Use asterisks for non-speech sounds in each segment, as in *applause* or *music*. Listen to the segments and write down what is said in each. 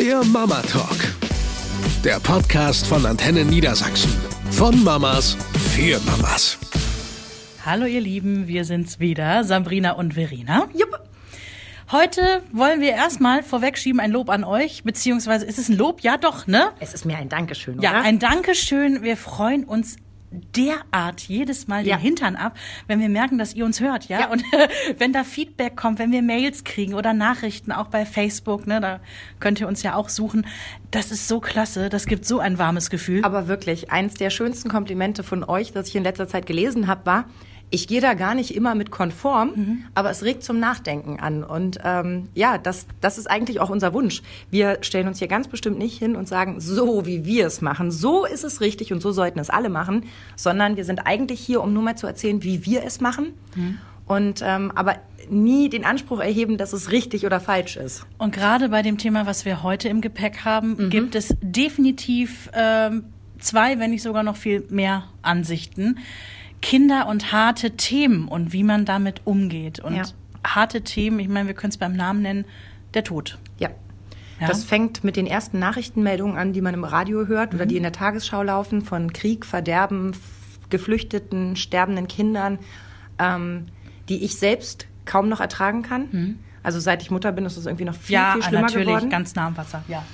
Der Mama Talk. Der Podcast von Antenne Niedersachsen. Von Mamas für Mamas. Hallo ihr Lieben, wir sind's wieder, Sabrina und Verena. Jupp. Heute wollen wir erstmal vorwegschieben ein Lob an euch, beziehungsweise ist es ein Lob? Ja, doch, ne? Es ist mir ein Dankeschön, oder? Ja, ein Dankeschön. Wir freuen uns derart jedes Mal Ja. den Hintern ab, wenn wir merken, dass ihr uns hört, ja? Ja. Und *laughs* wenn da Feedback kommt, wenn wir Mails kriegen oder Nachrichten, auch bei Facebook, ne? Da könnt ihr uns ja auch suchen. Das ist so klasse. Das gibt so ein warmes Gefühl. Aber wirklich, eins der schönsten Komplimente von euch, das ich in letzter Zeit gelesen habe, war, ich gehe da gar nicht immer mit konform, aber es regt zum Nachdenken an. Und ähm, ja, das, das ist eigentlich auch unser Wunsch. Wir stellen uns hier ganz bestimmt nicht hin und sagen, so wie wir es machen, so ist es richtig und so sollten es alle machen, sondern wir sind eigentlich hier, um nur mal zu erzählen, wie wir es machen. Und ähm, aber nie den Anspruch erheben, dass es richtig oder falsch ist. Und gerade bei dem Thema, was wir heute im Gepäck haben, Mhm. gibt es definitiv ähm, zwei, wenn nicht sogar noch viel mehr Ansichten. Kinder und harte Themen und wie man damit umgeht. Und Ja. harte Themen, ich meine, wir können es beim Namen nennen, der Tod. Ja. Ja. Das fängt mit den ersten Nachrichtenmeldungen an, die man im Radio hört oder die in der Tagesschau laufen, von Krieg, Verderben, Geflüchteten, sterbenden Kindern, ähm, die ich selbst kaum noch ertragen kann. Also seit ich Mutter bin, ist es irgendwie noch viel, ja, viel schlimmer natürlich, geworden. ganz nah am Wasser, ja.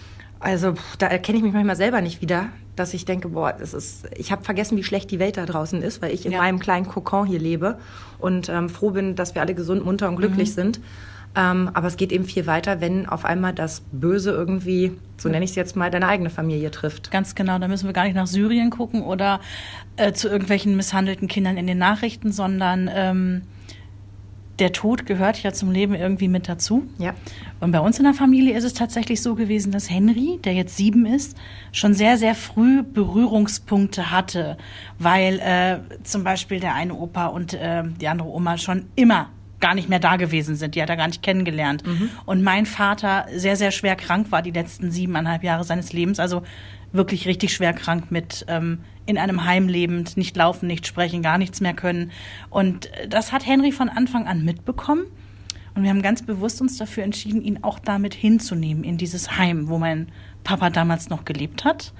Also da erkenne ich mich manchmal selber nicht wieder, dass ich denke, boah, das ist, ich habe vergessen, wie schlecht die Welt da draußen ist, weil ich in Ja. meinem kleinen Kokon hier lebe und ähm, froh bin, dass wir alle gesund, munter und Mhm. glücklich sind. Ähm, aber es geht eben viel weiter, wenn auf einmal das Böse irgendwie, so nenne ich es jetzt mal, deine eigene Familie trifft. Ganz genau, da müssen wir gar nicht nach Syrien gucken oder äh, zu irgendwelchen misshandelten Kindern in den Nachrichten, sondern ähm, der Tod gehört ja zum Leben irgendwie mit dazu. Ja. Und bei uns in der Familie ist es tatsächlich so gewesen, dass Henry, der jetzt sieben ist, schon sehr, sehr früh Berührungspunkte hatte, weil äh, zum Beispiel der eine Opa und äh, die andere Oma schon immer gar nicht mehr da gewesen sind. Die hat er gar nicht kennengelernt. Und mein Vater sehr, sehr schwer krank war die letzten siebeneinhalb Jahre seines Lebens. Also wirklich richtig schwer krank mit ähm, in einem Heim lebend, nicht laufen, nicht sprechen, gar nichts mehr können. Und das hat Henry von Anfang an mitbekommen. Und wir haben ganz bewusst uns dafür entschieden, ihn auch damit hinzunehmen in dieses Heim, wo mein Papa damals noch gelebt hat.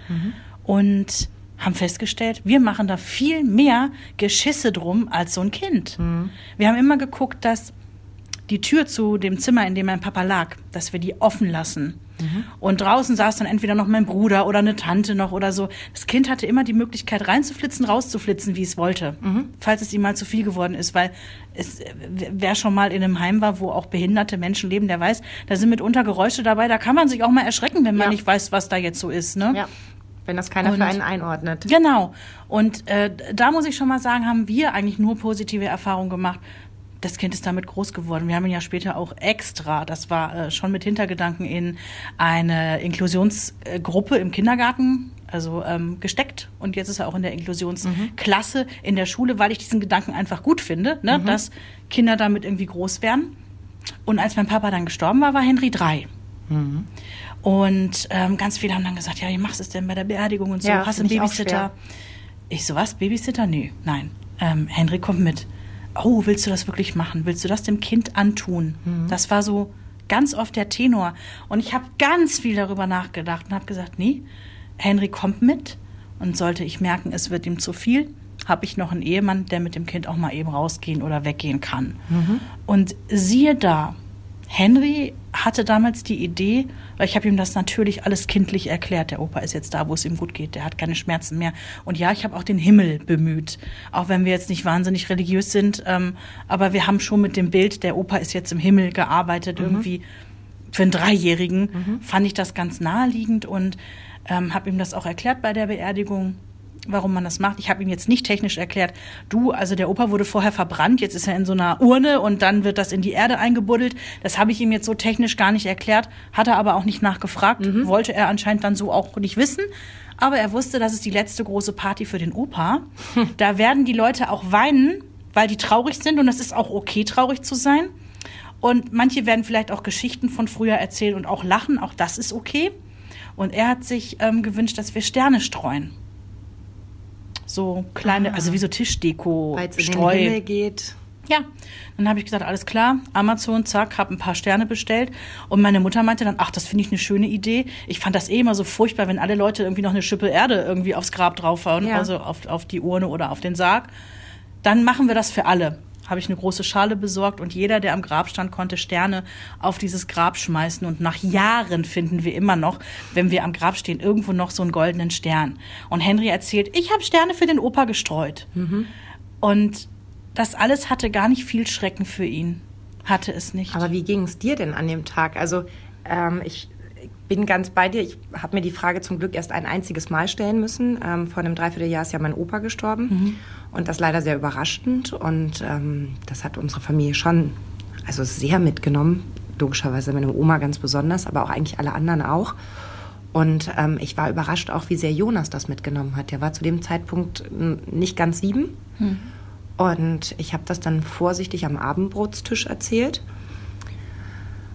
Und haben festgestellt, wir machen da viel mehr Geschisse drum als so ein Kind. Wir haben immer geguckt, dass die Tür zu dem Zimmer, in dem mein Papa lag, dass wir die offen lassen. Und draußen saß dann entweder noch mein Bruder oder eine Tante noch oder so. Das Kind hatte immer die Möglichkeit reinzuflitzen, rauszuflitzen, wie es wollte, falls es ihm mal zu viel geworden ist, weil es, äh, wer schon mal in einem Heim war, wo auch behinderte Menschen leben, der weiß, da sind mitunter Geräusche dabei, da kann man sich auch mal erschrecken, wenn man Ja. nicht weiß, was da jetzt so ist. Ne? Ja. Wenn das keiner Und- für einen einordnet. Genau. Und äh, da muss ich schon mal sagen, haben wir eigentlich nur positive Erfahrungen gemacht. Das Kind ist damit groß geworden. Wir haben ihn ja später auch extra, das war äh, schon mit Hintergedanken in eine Inklusionsgruppe im Kindergarten, also ähm, gesteckt. Und jetzt ist er auch in der Inklusionsklasse in der Schule, weil ich diesen Gedanken einfach gut finde, ne, dass Kinder damit irgendwie groß werden. Und als mein Papa dann gestorben war, war Henry drei. Und ähm, ganz viele haben dann gesagt, ja, wie machst du es denn bei der Beerdigung und so? Ja, Hast du einen Babysitter? Ich so, was? Babysitter? Nö, nein. Ähm, Henry kommt mit. Oh, willst du das wirklich machen? Willst du das dem Kind antun? Mhm. Das war so ganz oft der Tenor. Und ich habe ganz viel darüber nachgedacht und habe gesagt, nee, Henry kommt mit. Und sollte ich merken, es wird ihm zu viel, habe ich noch einen Ehemann, der mit dem Kind auch mal eben rausgehen oder weggehen kann. Mhm. Und siehe da, Henry hatte damals die Idee, weil ich habe ihm das natürlich alles kindlich erklärt. Der Opa ist jetzt da, wo es ihm gut geht. Der hat keine Schmerzen mehr. Und ja, ich habe auch den Himmel bemüht. Auch wenn wir jetzt nicht wahnsinnig religiös sind. Ähm, aber wir haben schon mit dem Bild, der Opa ist jetzt im Himmel gearbeitet. Irgendwie für einen Dreijährigen fand ich das ganz naheliegend und ähm, habe ihm das auch erklärt bei der Beerdigung warum man das macht. Ich habe ihm jetzt nicht technisch erklärt, du, also der Opa wurde vorher verbrannt, jetzt ist er in so einer Urne und dann wird das in die Erde eingebuddelt. Das habe ich ihm jetzt so technisch gar nicht erklärt, hat er aber auch nicht nachgefragt, wollte er anscheinend dann so auch nicht wissen. Aber er wusste, das ist die letzte große Party für den Opa. Da werden die Leute auch weinen, weil die traurig sind und es ist auch okay, traurig zu sein. Und manche werden vielleicht auch Geschichten von früher erzählen und auch lachen, auch das ist okay. Und er hat sich ähm, gewünscht, dass wir Sterne streuen. So kleine, also wie so Tischdeko, es in den Streu. Himmel geht. Ja, dann habe ich gesagt, alles klar, Amazon, zack, habe ein paar Sterne bestellt. Und meine Mutter meinte dann, ach, das finde ich eine schöne Idee. Ich fand das eh immer so furchtbar, wenn alle Leute irgendwie noch eine Schippe Erde irgendwie aufs Grab draufhauen, Ja. also auf, auf die Urne oder auf den Sarg. Dann machen wir das für alle. Habe ich eine große Schale besorgt und jeder, der am Grab stand, konnte Sterne auf dieses Grab schmeißen. Und nach Jahren finden wir immer noch, wenn wir am Grab stehen, irgendwo noch so einen goldenen Stern. Und Henry erzählt, ich habe Sterne für den Opa gestreut. Und das alles hatte gar nicht viel Schrecken für ihn. Hatte es nicht. Aber wie ging es dir denn an dem Tag? Also ähm, ich bin ganz bei dir. Ich habe mir die Frage zum Glück erst ein einziges Mal stellen müssen. Ähm, vor einem Dreivierteljahr ist ja mein Opa gestorben. Und das leider sehr überraschend. Und ähm, das hat unsere Familie schon also sehr mitgenommen. Logischerweise meine Oma ganz besonders, aber auch eigentlich alle anderen auch. Und ähm, ich war überrascht auch, wie sehr Jonas das mitgenommen hat. Der war zu dem Zeitpunkt m, nicht ganz sieben. Und ich habe das dann vorsichtig am Abendbrotstisch erzählt.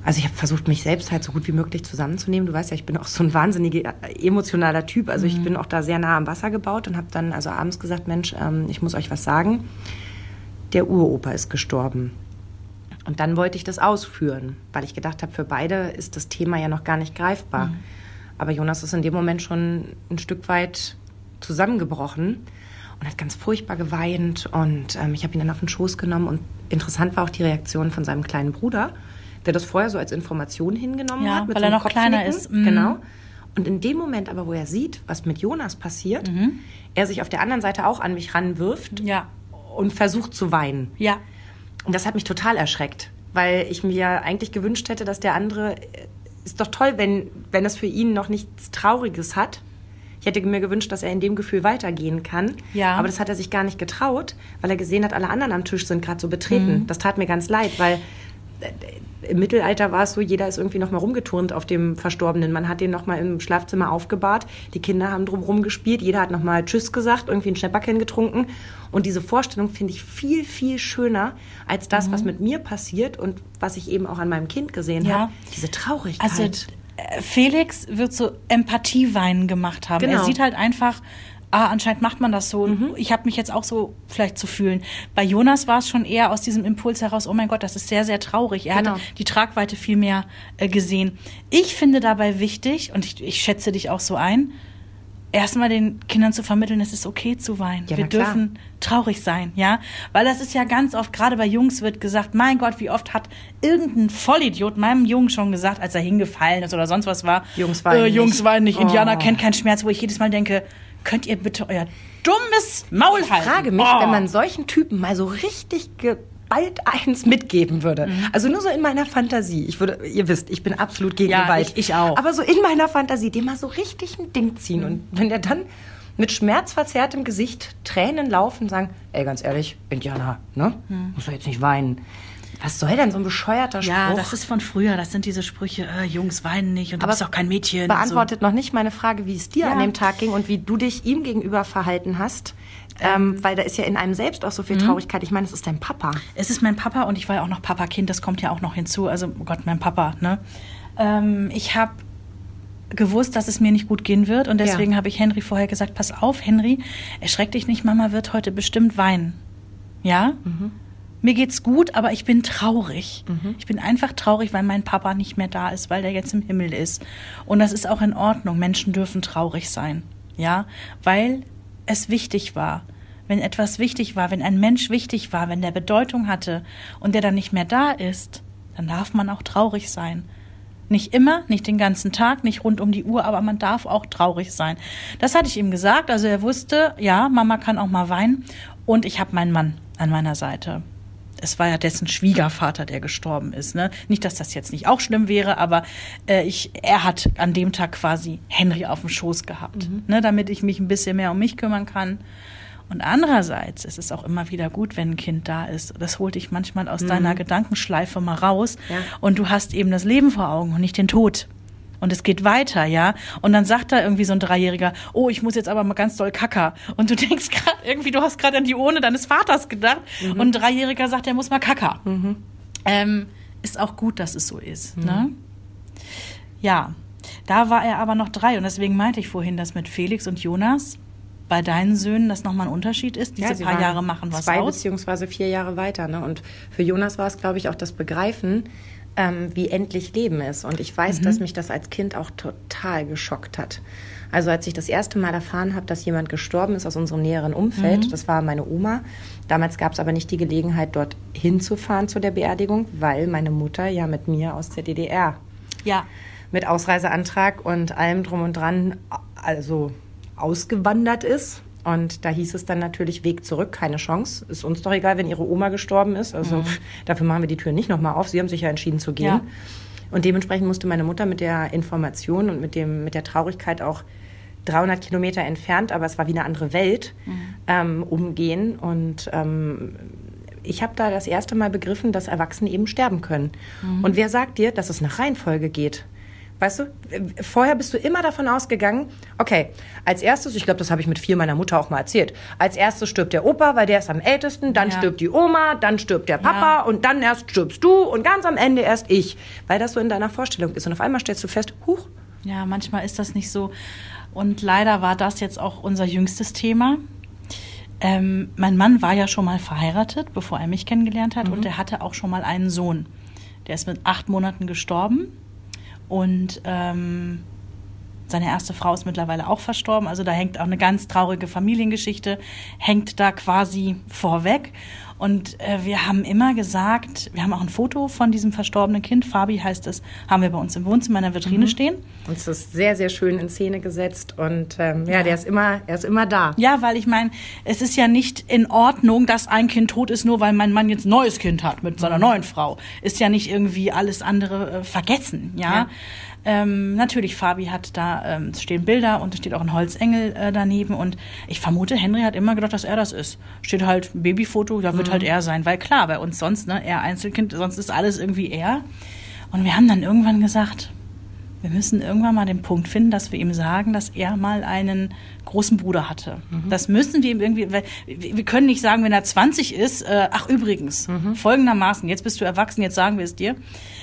Also ich habe versucht, mich selbst halt so gut wie möglich zusammenzunehmen. Du weißt ja, ich bin auch so ein wahnsinnig emotionaler Typ. Also ich bin auch da sehr nah am Wasser gebaut und habe dann also abends gesagt, Mensch, ähm, ich muss euch was sagen. Der Uropa ist gestorben. Und dann wollte ich das ausführen, weil ich gedacht habe, für beide ist das Thema ja noch gar nicht greifbar. Aber Jonas ist in dem Moment schon ein Stück weit zusammengebrochen und hat ganz furchtbar geweint. Und ähm, ich habe ihn dann auf den Schoß genommen. Und interessant war auch die Reaktion von seinem kleinen Bruder, der das vorher so als Information hingenommen Ja, hat. weil so er noch kleiner ist. Mhm. Genau. Und in dem Moment aber, wo er sieht, was mit Jonas passiert, er sich auf der anderen Seite auch an mich ranwirft ja, und versucht zu weinen. ja, Und das hat mich total erschreckt, weil ich mir eigentlich gewünscht hätte, dass der andere, äh, ist doch toll, wenn, wenn es für ihn noch nichts Trauriges hat. Ich hätte mir gewünscht, dass er in dem Gefühl weitergehen kann. Ja. Aber das hat er sich gar nicht getraut, weil er gesehen hat, alle anderen am Tisch sind gerade so betreten. Das tat mir ganz leid, weil äh, im Mittelalter war es so, jeder ist irgendwie noch mal rumgeturnt auf dem Verstorbenen. Man hat den noch mal im Schlafzimmer aufgebahrt. Die Kinder haben drumherum gespielt. Jeder hat noch mal Tschüss gesagt, irgendwie ein Schnäpperchen getrunken. Und diese Vorstellung finde ich viel, viel schöner als das, Mhm. was mit mir passiert und was ich eben auch an meinem Kind gesehen Ja. habe. Diese Traurigkeit. Also äh, Felix wird so Empathieweinen gemacht haben. Genau. Er sieht halt einfach, ah, anscheinend macht man das so. Und Ich habe mich jetzt auch so vielleicht zu fühlen. Bei Jonas war es schon eher aus diesem Impuls heraus, oh mein Gott, das ist sehr, sehr traurig. Er Genau. hat die Tragweite viel mehr äh, gesehen. Ich finde dabei wichtig, und ich, ich schätze dich auch so ein, erstmal den Kindern zu vermitteln, es ist okay zu weinen. Ja, Wir dürfen traurig sein, ja? Weil das ist ja ganz oft, gerade bei Jungs wird gesagt, mein Gott, wie oft hat irgendein Vollidiot meinem Jungen schon gesagt, als er hingefallen ist oder sonst was war. Jungs weinen äh, nicht. Jungs weinen nicht. Indianer Oh. kennt keinen Schmerz, wo ich jedes Mal denke, könnt ihr bitte euer dummes Maul halten? Ich frage mich, Oh. wenn man solchen Typen mal so richtig geballt eins mitgeben würde. Mhm. Also nur so in meiner Fantasie. Ich würde, ihr wisst, ich bin absolut gegen Ja, Gewalt. ich- ich auch. Aber so in meiner Fantasie, dem mal so richtig ein Ding ziehen. Und wenn der dann mit schmerzverzerrtem Gesicht Tränen laufen und sagen, ey, ganz ehrlich, Indianer, ne? Muss doch jetzt nicht weinen. Was soll denn so ein bescheuerter Spruch? Ja, das ist von früher. Das sind diese Sprüche, äh, Jungs weinen nicht und du Aber bist auch kein Mädchen. beantwortet noch nicht meine Frage, wie es dir Ja. an dem Tag ging und wie du dich ihm gegenüber verhalten hast. Ähm, weil da ist ja in einem selbst auch so Mhm. viel Traurigkeit. Ich meine, es ist dein Papa. Es ist mein Papa und ich war ja auch noch Papakind, das kommt ja auch noch hinzu. Also, oh Gott, mein Papa, ne? Ähm, ich habe gewusst, dass es mir nicht gut gehen wird und deswegen Ja. habe ich Henry vorher gesagt, pass auf, Henry, erschreck dich nicht, Mama wird heute bestimmt weinen. Ja? Mir geht's gut, aber ich bin traurig. Ich bin einfach traurig, weil mein Papa nicht mehr da ist, weil der jetzt im Himmel ist. Und das ist auch in Ordnung. Menschen dürfen traurig sein. Ja? Weil es wichtig war. Wenn etwas wichtig war, wenn ein Mensch wichtig war, wenn der Bedeutung hatte und der dann nicht mehr da ist, dann darf man auch traurig sein. Nicht immer, nicht den ganzen Tag, nicht rund um die Uhr, aber man darf auch traurig sein. Das hatte ich ihm gesagt. Also er wusste, ja, Mama kann auch mal weinen. Und ich habe meinen Mann an meiner Seite. Es war ja dessen Schwiegervater, der gestorben ist. Ne? Nicht, dass das jetzt nicht auch schlimm wäre, aber äh, ich, er hat an dem Tag quasi Henry auf dem Schoß gehabt, ne? damit ich mich ein bisschen mehr um mich kümmern kann. Und andererseits ist es auch immer wieder gut, wenn ein Kind da ist. Das holt dich manchmal aus deiner Gedankenschleife mal raus. Ja. Und du hast eben das Leben vor Augen und nicht den Tod. Und es geht weiter, ja. Und dann sagt da irgendwie so ein Dreijähriger, oh, ich muss jetzt aber mal ganz doll kacker. Und du *laughs* denkst gerade irgendwie, du hast gerade an die Urne deines Vaters gedacht. Und ein Dreijähriger sagt, er muss mal kacker. Ähm, ist auch gut, dass es so ist, ne? Ja. Da war er aber noch drei und deswegen meinte ich vorhin das mit Felix und Jonas. bei deinen Söhnen das nochmal ein Unterschied ist. Diese sie paar Jahre machen was zwei aus. beziehungsweise vier Jahre weiter. Ne? Und für Jonas war es, glaube ich, auch das Begreifen, ähm, wie endlich Leben ist. Und ich weiß, dass mich das als Kind auch total geschockt hat. Also als ich das erste Mal erfahren habe, dass jemand gestorben ist aus unserem näheren Umfeld, das war meine Oma. Damals gab es aber nicht die Gelegenheit, dort hinzufahren zu der Beerdigung, weil meine Mutter ja mit mir aus der DDR Ja. mit Ausreiseantrag und allem drum und dran also ausgewandert ist. Und da hieß es dann natürlich Weg zurück, keine Chance. Ist uns doch egal, wenn ihre Oma gestorben ist. Also pff, *laughs* dafür machen wir die Tür nicht nochmal auf. Sie haben sich ja entschieden zu gehen. Ja. Und dementsprechend musste meine Mutter mit der Information und mit, dem, mit der Traurigkeit auch 300 Kilometer entfernt, aber es war wie eine andere Welt, ähm, umgehen. Und ähm, ich habe da das erste Mal begriffen, dass Erwachsene eben sterben können. Und wer sagt dir, dass es nach Reihenfolge geht? Weißt du, vorher bist du immer davon ausgegangen, okay, als erstes, ich glaube, das habe ich mit vier meiner Mutter auch mal erzählt, als erstes stirbt der Opa, weil der ist am ältesten, dann Ja. stirbt die Oma, dann stirbt der Papa Ja. und dann erst stirbst du und ganz am Ende erst ich, weil das so in deiner Vorstellung ist. Und auf einmal stellst du fest, huch, Ja, manchmal ist das nicht so. Und leider war das jetzt auch unser jüngstes Thema. Ähm, mein Mann war ja schon mal verheiratet, bevor er mich kennengelernt hat, und er hatte auch schon mal einen Sohn. Der ist mit acht Monaten gestorben und ähm, seine erste Frau ist mittlerweile auch verstorben. Also da hängt auch eine ganz traurige Familiengeschichte, hängt da quasi vorweg. Und äh, wir haben immer gesagt, wir haben auch ein Foto von diesem verstorbenen Kind, Fabi heißt es, haben wir bei uns im Wohnzimmer in der Vitrine stehen. Und es ist sehr, sehr schön in Szene gesetzt und ähm, ja, der ist immer, er ist immer da. Ja, weil ich meine, es ist ja nicht in Ordnung, dass ein Kind tot ist, nur weil mein Mann jetzt ein neues Kind hat mit seiner neuen Frau. Ist ja nicht irgendwie alles andere äh, vergessen, ja. Ja. Ähm, natürlich, Fabi hat da, ähm, es stehen Bilder und es steht auch ein Holzengel äh, daneben und ich vermute, Henry hat immer gedacht, dass er das ist. Steht halt Babyfoto, ja, wird halt er sein, weil klar, bei uns sonst, ne, er Einzelkind, sonst ist alles irgendwie er. Und wir haben dann irgendwann gesagt, wir müssen irgendwann mal den Punkt finden, dass wir ihm sagen, dass er mal einen großen Bruder hatte. Das müssen wir ihm irgendwie, weil wir können nicht sagen, wenn er 20 ist, äh, ach übrigens, folgendermaßen, jetzt bist du erwachsen, jetzt sagen wir es dir.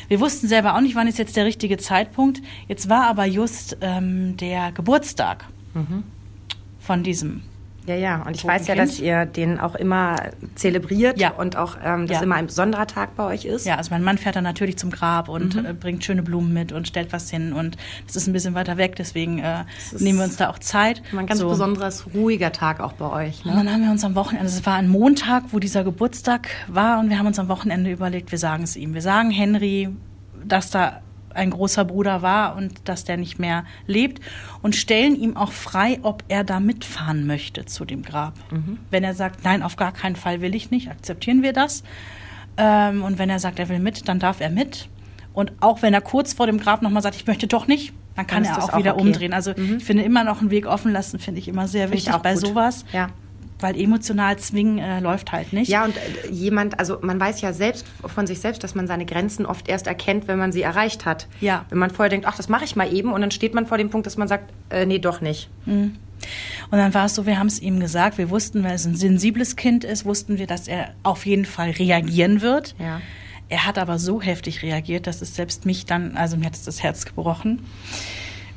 Wir wussten selber auch nicht, wann ist jetzt der richtige Zeitpunkt. Jetzt war aber just ähm, der Geburtstag von diesem. Ja, ja, und ich weiß ja, dass ihr den auch immer zelebriert Ja. und auch, ähm, dass Ja. immer ein besonderer Tag bei euch ist. Ja, also mein Mann fährt dann natürlich zum Grab und äh, bringt schöne Blumen mit und stellt was hin und das ist ein bisschen weiter weg, deswegen äh, nehmen wir uns da auch Zeit. Ein ganz So. besonderes, ruhiger Tag auch bei euch. Und Ne? dann haben wir uns am Wochenende, es war ein Montag, wo dieser Geburtstag war, und wir haben uns am Wochenende überlegt, wir sagen es ihm. Wir sagen Henry, dass da ein großer Bruder war und dass der nicht mehr lebt und stellen ihm auch frei, ob er da mitfahren möchte zu dem Grab. Wenn er sagt, nein, auf gar keinen Fall will ich nicht, akzeptieren wir das. Ähm, und wenn er sagt, er will mit, dann darf er mit. Und auch wenn er kurz vor dem Grab nochmal sagt, ich möchte doch nicht, dann kann Dann er auch auch wieder okay. umdrehen. Also ich finde immer noch einen Weg offen lassen, finde ich immer sehr ich wichtig auch bei gut. sowas Ja. Weil emotional zwingen äh, läuft halt nicht. Ja, und äh, jemand, also man weiß ja selbst von sich selbst, dass man seine Grenzen oft erst erkennt, wenn man sie erreicht hat. Ja. Wenn man vorher denkt, ach, das mache ich mal eben, und dann steht man vor dem Punkt, dass man sagt, äh, nee, doch nicht. Und dann war es so, wir haben es ihm gesagt, wir wussten, weil es ein sensibles Kind ist, wussten wir, dass er auf jeden Fall reagieren wird. Ja. Er hat aber so heftig reagiert, dass es selbst mich dann, also mir hat es das Herz gebrochen.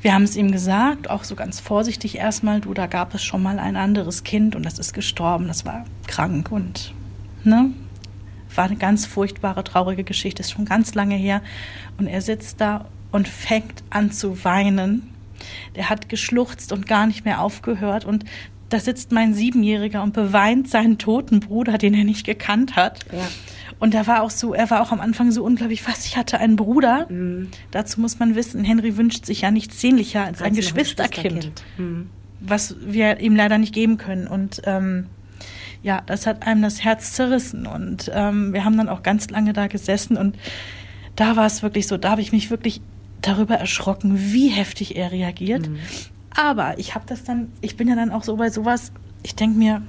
Wir haben es ihm gesagt, auch so ganz vorsichtig erstmal, du, da gab es schon mal ein anderes Kind und das ist gestorben, das war krank und, ne? War eine ganz furchtbare, traurige Geschichte, ist schon ganz lange her. Und er sitzt da und fängt an zu weinen. Der hat geschluchzt und gar nicht mehr aufgehört und da sitzt mein Siebenjähriger und beweint seinen toten Bruder, den er nicht gekannt hat. Ja. Und er war auch so, er war auch am Anfang so unglaublich, was, ich hatte einen Bruder. Dazu muss man wissen, Henry wünscht sich ja nichts sehnlicher als, ein Als noch Geschwisterkind, Hm. was wir ihm leider nicht geben können. Und ähm, ja, das hat einem das Herz zerrissen. Und ähm, wir haben dann auch ganz lange da gesessen und da war es wirklich so, da habe ich mich wirklich darüber erschrocken, wie heftig er reagiert. Aber ich habe das dann, ich bin ja dann auch so bei sowas, ich denke mir,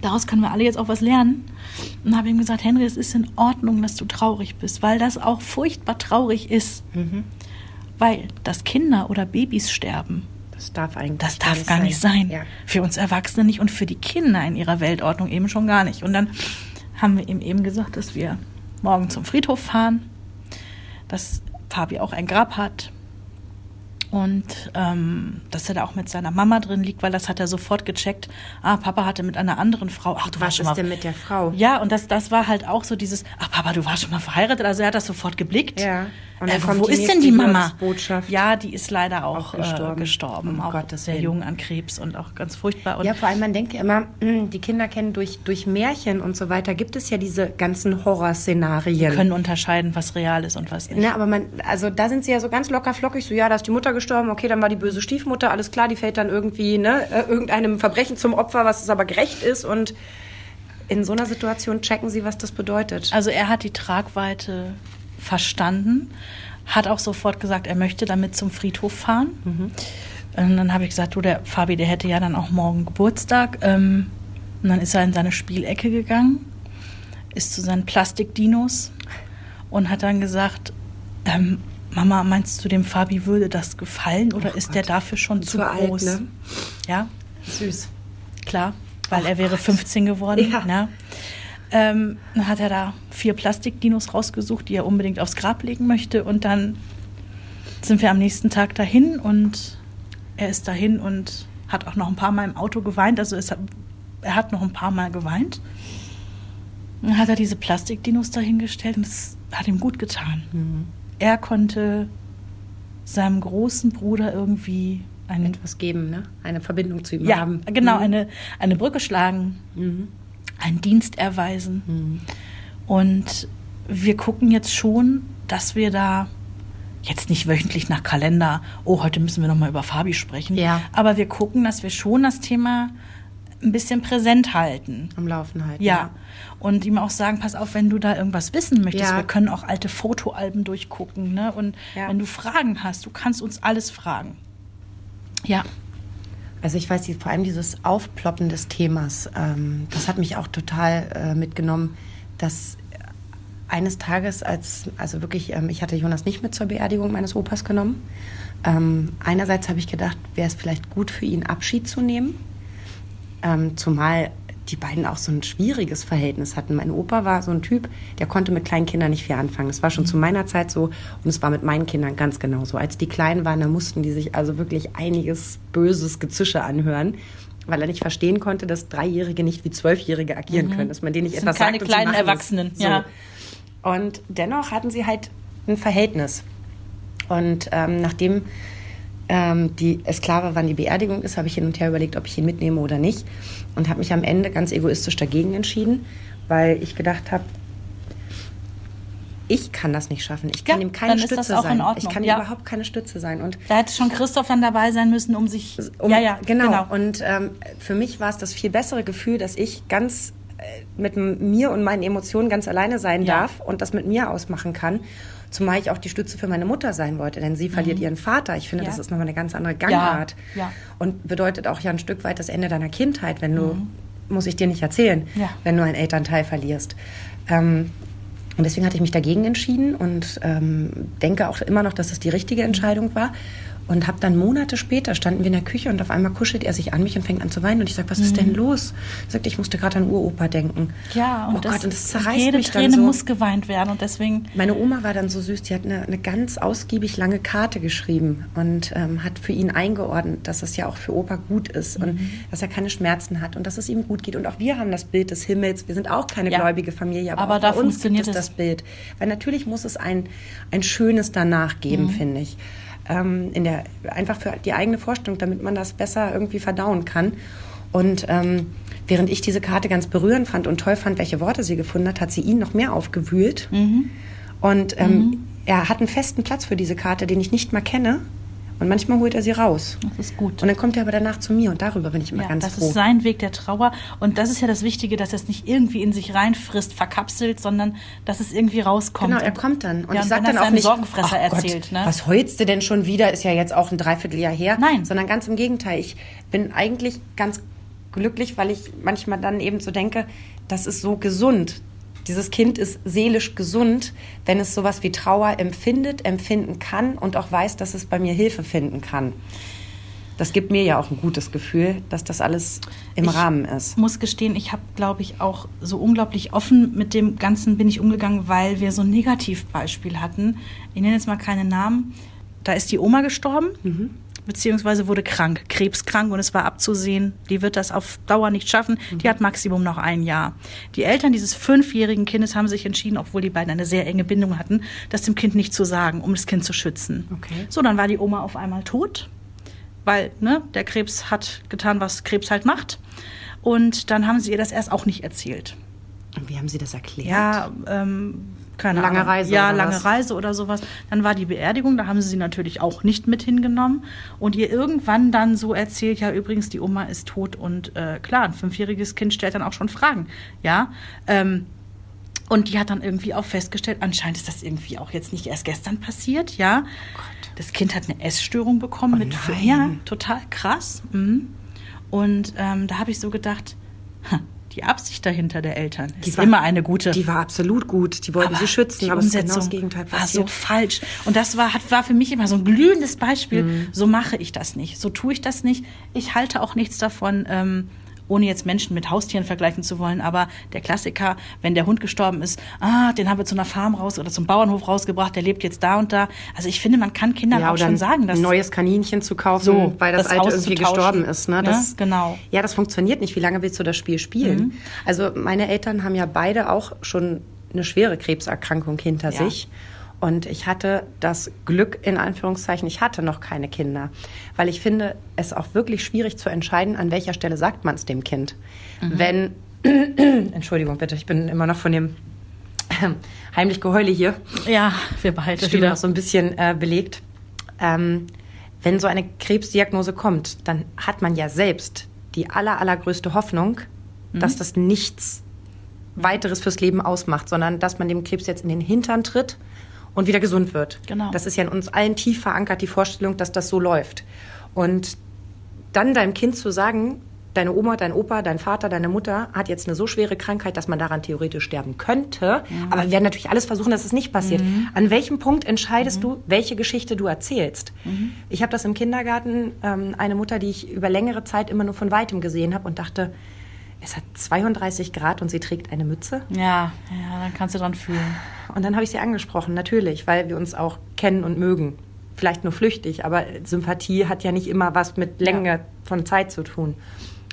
daraus können wir alle jetzt auch was lernen. Und habe ihm gesagt, Henry, es ist in Ordnung, dass du traurig bist, weil das auch furchtbar traurig ist. Weil, dass Kinder oder Babys sterben, Das darf eigentlich das darf gar nicht sein. Ja. Für uns Erwachsene nicht und für die Kinder in ihrer Weltordnung eben schon gar nicht. Und dann haben wir ihm eben gesagt, dass wir morgen zum Friedhof fahren, dass Fabi auch ein Grab hat Und ähm, dass er da auch mit seiner Mama drin liegt, weil das hat er sofort gecheckt. Ah, Papa hatte mit einer anderen Frau. Ach, du Was warst schon ist mal. denn mit der Frau? Ja, und das, das war halt auch so dieses, ach Papa, du warst schon mal verheiratet. Also er hat das sofort geblickt. Ja. Und dann äh, kommt wo die ist denn die Mama? Liebesbotschaft. Ja, die ist leider auch, Auch gestorben, äh, gestorben Um auch Gottes sehr jung an Krebs und auch ganz furchtbar. Und Ja, vor allem, man denkt ja immer, mh, die Kinder kennen durch, durch Märchen und so weiter, gibt es ja diese ganzen Horrorszenarien. können unterscheiden, was real ist und was nicht. Ne, aber man, also da sind sie ja so ganz locker flockig, so ja, da ist die Mutter gestorben, okay, dann war die böse Stiefmutter, alles klar, die fällt dann irgendwie, ne, äh, irgendeinem Verbrechen zum Opfer, was es aber gerecht ist und in so einer Situation checken sie, was das bedeutet. Also er hat die Tragweite verstanden, hat auch sofort gesagt, er möchte damit zum Friedhof fahren. Mhm. Und dann habe ich gesagt, du, der Fabi, der hätte ja dann auch morgen Geburtstag. Ähm, und dann ist er in seine Spielecke gegangen, ist zu seinen Plastikdinos und hat dann gesagt, ähm, Mama, meinst du, dem Fabi würde das gefallen oder ist der dafür schon zu, Zu alt, groß? ne? Ja, Süß. klar, weil er wäre 15 geworden. Ja. Ne? Ähm, dann hat er da vier Plastikdinos rausgesucht, die er unbedingt aufs Grab legen möchte. Und dann sind wir am nächsten Tag dahin und er ist dahin und hat auch noch ein paar Mal im Auto geweint. Also es er hat noch ein paar Mal geweint. Dann hat er diese Plastikdinos dahingestellt und es hat ihm gut getan. Mhm. Er konnte seinem großen Bruder irgendwie einen Etwas geben, ne? Eine Verbindung zu ihm ja, haben. genau, Mhm. eine, eine Brücke schlagen, Mhm. Einen Dienst erweisen. Mhm. Und wir gucken jetzt schon, dass wir da jetzt nicht wöchentlich nach Kalender, oh, heute müssen wir nochmal über Fabi sprechen. Ja. Aber wir gucken, dass wir schon das Thema ein bisschen präsent halten. Am Laufen halt. Ja. Und ihm auch sagen, pass auf, wenn du da irgendwas wissen möchtest, Ja. wir können auch alte Fotoalben durchgucken. Ne? Und wenn du Fragen hast, du kannst uns alles fragen. Ja. Also ich weiß, vor allem dieses Aufploppen des Themas, ähm, das hat mich auch total äh, mitgenommen, dass eines Tages, als, also wirklich, ähm, ich hatte Jonas nicht mit zur Beerdigung meines Opas genommen. Ähm, einerseits habe ich gedacht, wäre es vielleicht gut für ihn, Abschied zu nehmen. Ähm, zumal die beiden auch so ein schwieriges Verhältnis hatten. Mein Opa war so ein Typ, der konnte mit kleinen Kindern nicht viel anfangen. Das war schon zu meiner Zeit so und es war mit meinen Kindern ganz genauso. Als die klein waren, da mussten die sich also wirklich einiges böses Gezische anhören, weil er nicht verstehen konnte, dass Dreijährige nicht wie Zwölfjährige agieren können, dass man denen nicht Das etwas keine sagt sie kleinen. Erwachsenen, So. ja. Und dennoch hatten sie halt ein Verhältnis. Und ähm, nachdem ähm, die, es klar war, wann die Beerdigung ist, habe ich hin und her überlegt, ob ich ihn mitnehme oder nicht. Und habe mich am Ende ganz egoistisch dagegen entschieden, weil ich gedacht habe, ich kann das nicht schaffen. Ich kann Ja, ihm keine Stütze sein. Ordnung, Ich kann ihm ja. überhaupt keine Stütze sein. Und Da hätte schon Christoph dann dabei sein müssen, um sich. um, ja, ja, genau. Und ähm, für mich war es das viel bessere Gefühl, dass ich ganz mit m- mir und meinen Emotionen ganz alleine sein Ja. darf und das mit mir ausmachen kann. Zumal ich auch die Stütze für meine Mutter sein wollte, denn sie verliert ihren Vater. Ich finde, Mhm. Ja. das ist nochmal eine ganz andere Gangart. ja. Und bedeutet auch ja ein Stück weit das Ende deiner Kindheit, wenn du, muss ich dir nicht erzählen, Mhm. Wenn du einen Elternteil verlierst. Ähm, und deswegen hatte ich mich dagegen entschieden und ähm, denke auch immer noch, dass das die richtige Mhm. Entscheidung war. Und habe dann Monate später standen wir in der Küche und auf einmal kuschelt er sich an mich und fängt an zu weinen. Und ich sage, was ist denn los? Er sagt, ich musste gerade an Uropa denken. Mhm. Ja, und, oh Gott, und das zerreißt jede mich Träne dann so. muss geweint werden und deswegen. Meine Oma war dann so süß, die hat eine, eine ganz ausgiebig lange Karte geschrieben und ähm, hat für ihn eingeordnet, dass es ja auch für Opa gut ist und Mhm. dass er keine Schmerzen hat und dass es ihm gut geht. Und auch wir haben das Bild des Himmels. Wir sind auch keine Ja. gläubige Familie, aber, Aber da bei uns gibt es. das Bild. Weil natürlich muss es ein, ein schönes danach geben, Mhm. finde ich. Ähm, in der, einfach für die eigene Vorstellung, damit man das besser irgendwie verdauen kann. Und ähm, während ich diese Karte ganz berührend fand und toll fand, welche Worte sie gefunden hat, hat sie ihn noch mehr aufgewühlt. Mhm. Und ähm, er hat einen festen Platz für diese Karte, den ich nicht mal kenne. Und manchmal holt er sie raus. Das ist gut. Und dann kommt er aber danach zu mir und darüber bin ich immer Ja, ganz das froh. ist sein Weg der Trauer. Und das ist ja das Wichtige, dass er es nicht irgendwie in sich reinfrisst, verkapselt, sondern dass es irgendwie rauskommt. Genau, er kommt dann. Und ja, ich sag wenn er dann auch nicht, Sorgenfresser "Ach Gott, erzählt. ne? was heulst du denn schon wieder? Ist ja jetzt auch ein Dreivierteljahr her. Nein. Sondern ganz im Gegenteil. Ich bin eigentlich ganz glücklich, weil ich manchmal dann eben so denke, das ist so gesund. Dieses Kind ist seelisch gesund, wenn es sowas wie Trauer empfindet, empfinden kann und auch weiß, dass es bei mir Hilfe finden kann. Das gibt mir ja auch ein gutes Gefühl, dass das alles im Ich Rahmen ist. muss gestehen, ich habe, glaube ich, auch so unglaublich offen mit dem Ganzen bin ich umgegangen, weil wir so ein Negativbeispiel hatten. Ich nenne jetzt mal keine Namen. Da ist die Oma gestorben. Mhm beziehungsweise wurde krank, krebskrank und es war abzusehen, die wird das auf Dauer nicht schaffen. Mhm. Die hat Maximum noch ein Jahr. Die Eltern dieses fünfjährigen Kindes haben sich entschieden, obwohl die beiden eine sehr enge Bindung hatten, das dem Kind nicht zu sagen, um das Kind zu schützen. Okay. So, dann war die Oma auf einmal tot, weil ne, der Krebs hat getan, was Krebs halt macht. Und dann haben sie ihr das erst auch nicht erzählt. Und wie haben Sie das erklärt? Ja, ähm, keine lange Ahnung. Reise. Ja, lange was? Reise oder sowas. Dann war die Beerdigung, da haben sie sie natürlich auch nicht mit hingenommen und ihr irgendwann dann so erzählt, ja übrigens, die Oma ist tot und äh, klar, ein fünfjähriges Kind stellt dann auch schon Fragen, ja. Ähm, und die hat dann irgendwie auch festgestellt, anscheinend ist das irgendwie auch jetzt nicht erst gestern passiert, ja. Oh das Kind hat eine Essstörung bekommen oh mit ja, total krass. Mhm. Und ähm, da habe ich so gedacht, die Absicht dahinter der Eltern die ist war, immer eine gute. Die war absolut gut. Die wollten aber sie schützen, aber Umsetzung genau das Gegenteil passiert. war so falsch. Und das war, hat, war für mich immer so ein glühendes Beispiel. Mhm. So mache ich das nicht. So tue ich das nicht. Ich halte auch nichts davon. Ähm, ohne jetzt Menschen mit Haustieren vergleichen zu wollen, aber der Klassiker, wenn der Hund gestorben ist, ah, den haben wir zu einer Farm raus oder zum Bauernhof rausgebracht, der lebt jetzt da und da. Also ich finde, man kann Kindern ja, auch schon sagen, dass ein neues Kaninchen zu kaufen, so, weil das, das alte irgendwie gestorben ist. Ne? Das, ja, genau. Ja, das funktioniert nicht. Wie lange willst du das Spiel spielen? Mhm. Also meine Eltern haben ja beide auch schon eine schwere Krebserkrankung hinter ja. sich. Und ich hatte das Glück, in Anführungszeichen, ich hatte noch keine Kinder. Weil ich finde es auch wirklich schwierig zu entscheiden, an welcher Stelle sagt man es dem Kind. Mhm. Wenn, *clears throat* Entschuldigung bitte, ich bin immer noch von dem *clears throat* heimlich Geheule hier. Ja, wir Stimme wieder. noch so ein bisschen äh, belegt. Ähm, wenn so eine Krebsdiagnose kommt, dann hat man ja selbst die aller, allergrößte Hoffnung, mhm. dass das nichts weiteres fürs Leben ausmacht, sondern dass man dem Krebs jetzt in den Hintern tritt und wieder gesund wird. Genau. Das ist ja in uns allen tief verankert, die Vorstellung, dass das so läuft. Und dann deinem Kind zu sagen, deine Oma, dein Opa, dein Vater, deine Mutter hat jetzt eine so schwere Krankheit, dass man daran theoretisch sterben könnte. Mhm. Aber wir werden natürlich alles versuchen, dass es nicht passiert. Mhm. An welchem Punkt entscheidest mhm. du, welche Geschichte du erzählst? Mhm. Ich habe das im Kindergarten, ähm, eine Mutter, die ich über längere Zeit immer nur von weitem gesehen habe und dachte, es hat 32 Grad und sie trägt eine Mütze. Ja, ja, dann kannst du dran fühlen. Und dann habe ich sie angesprochen, natürlich, weil wir uns auch kennen und mögen. Vielleicht nur flüchtig, aber Sympathie hat ja nicht immer was mit Länge ja. von Zeit zu tun.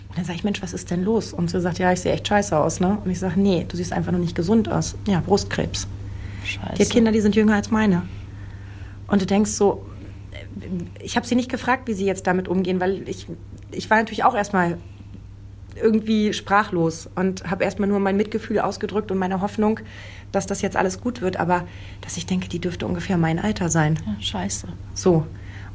Und dann sage ich, Mensch, was ist denn los? Und sie sagt, ja, ich sehe echt scheiße aus, ne? Und ich sage, nee, du siehst einfach nur nicht gesund aus. Ja, Brustkrebs. Scheiße. Die Kinder, die sind jünger als meine. Und du denkst so, ich habe sie nicht gefragt, wie sie jetzt damit umgehen, weil ich, ich war natürlich auch erstmal irgendwie sprachlos und habe erstmal nur mein Mitgefühl ausgedrückt und meine Hoffnung, dass das jetzt alles gut wird, aber dass ich denke, die dürfte ungefähr mein Alter sein. Ja, scheiße. So.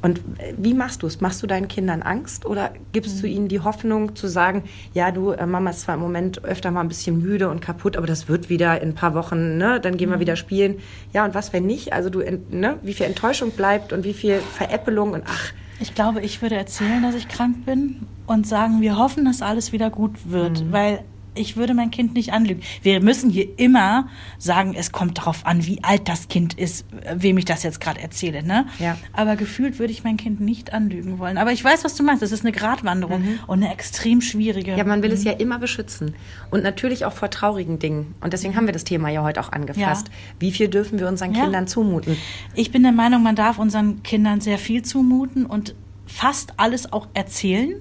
Und wie machst du es? Machst du deinen Kindern Angst oder gibst mhm. du ihnen die Hoffnung zu sagen, ja, du, äh, Mama ist zwar im Moment öfter mal ein bisschen müde und kaputt, aber das wird wieder in ein paar Wochen, ne? Dann gehen mhm. wir wieder spielen. Ja, und was, wenn nicht? Also du, ne? Wie viel Enttäuschung bleibt und wie viel Veräppelung und ach, ich glaube, ich würde erzählen, dass ich krank bin und sagen, wir hoffen, dass alles wieder gut wird, mhm. weil ich würde mein Kind nicht anlügen. Wir müssen hier immer sagen, es kommt darauf an, wie alt das Kind ist, wem ich das jetzt gerade erzähle. Ne? Ja. Aber gefühlt würde ich mein Kind nicht anlügen wollen. Aber ich weiß, was du meinst. Das ist eine Gratwanderung mhm. und eine extrem schwierige. Ja, man will mhm. es ja immer beschützen. Und natürlich auch vor traurigen Dingen. Und deswegen haben wir das Thema ja heute auch angefasst. Ja. Wie viel dürfen wir unseren ja. Kindern zumuten? Ich bin der Meinung, man darf unseren Kindern sehr viel zumuten und fast alles auch erzählen.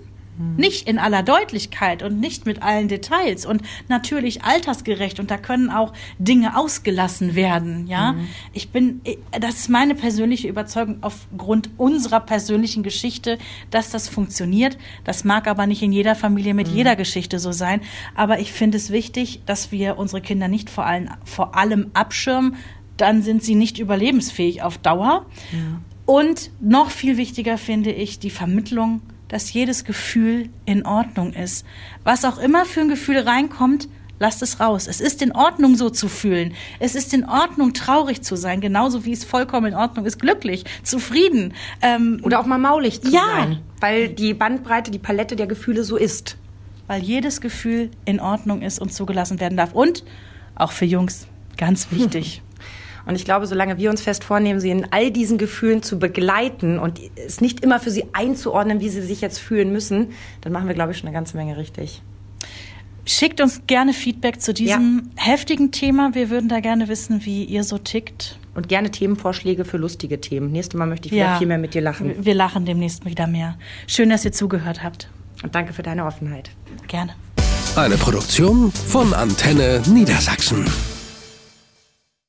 Nicht in aller Deutlichkeit und nicht mit allen Details und natürlich altersgerecht und da können auch Dinge ausgelassen werden, ja. Mhm. Ich bin, das ist meine persönliche Überzeugung aufgrund unserer persönlichen Geschichte, dass das funktioniert. Das mag aber nicht in jeder Familie mit mhm. jeder Geschichte so sein. Aber ich finde es wichtig, dass wir unsere Kinder nicht vor allem, vor allem abschirmen. Dann sind sie nicht überlebensfähig auf Dauer. Ja. Und noch viel wichtiger finde ich die Vermittlung dass jedes Gefühl in Ordnung ist. Was auch immer für ein Gefühl reinkommt, lasst es raus. Es ist in Ordnung, so zu fühlen. Es ist in Ordnung, traurig zu sein, genauso wie es vollkommen in Ordnung ist, glücklich, zufrieden. Ähm, Oder auch mal maulig zu ja. sein. Weil die Bandbreite, die Palette der Gefühle so ist. Weil jedes Gefühl in Ordnung ist und zugelassen werden darf. Und auch für Jungs, ganz wichtig. *laughs* Und ich glaube, solange wir uns fest vornehmen, sie in all diesen Gefühlen zu begleiten und es nicht immer für sie einzuordnen, wie sie sich jetzt fühlen müssen, dann machen wir, glaube ich, schon eine ganze Menge richtig. Schickt uns gerne Feedback zu diesem ja. heftigen Thema. Wir würden da gerne wissen, wie ihr so tickt. Und gerne Themenvorschläge für lustige Themen. Nächstes Mal möchte ich wieder ja, viel mehr mit dir lachen. Wir lachen demnächst wieder mehr. Schön, dass ihr zugehört habt. Und danke für deine Offenheit. Gerne. Eine Produktion von Antenne Niedersachsen.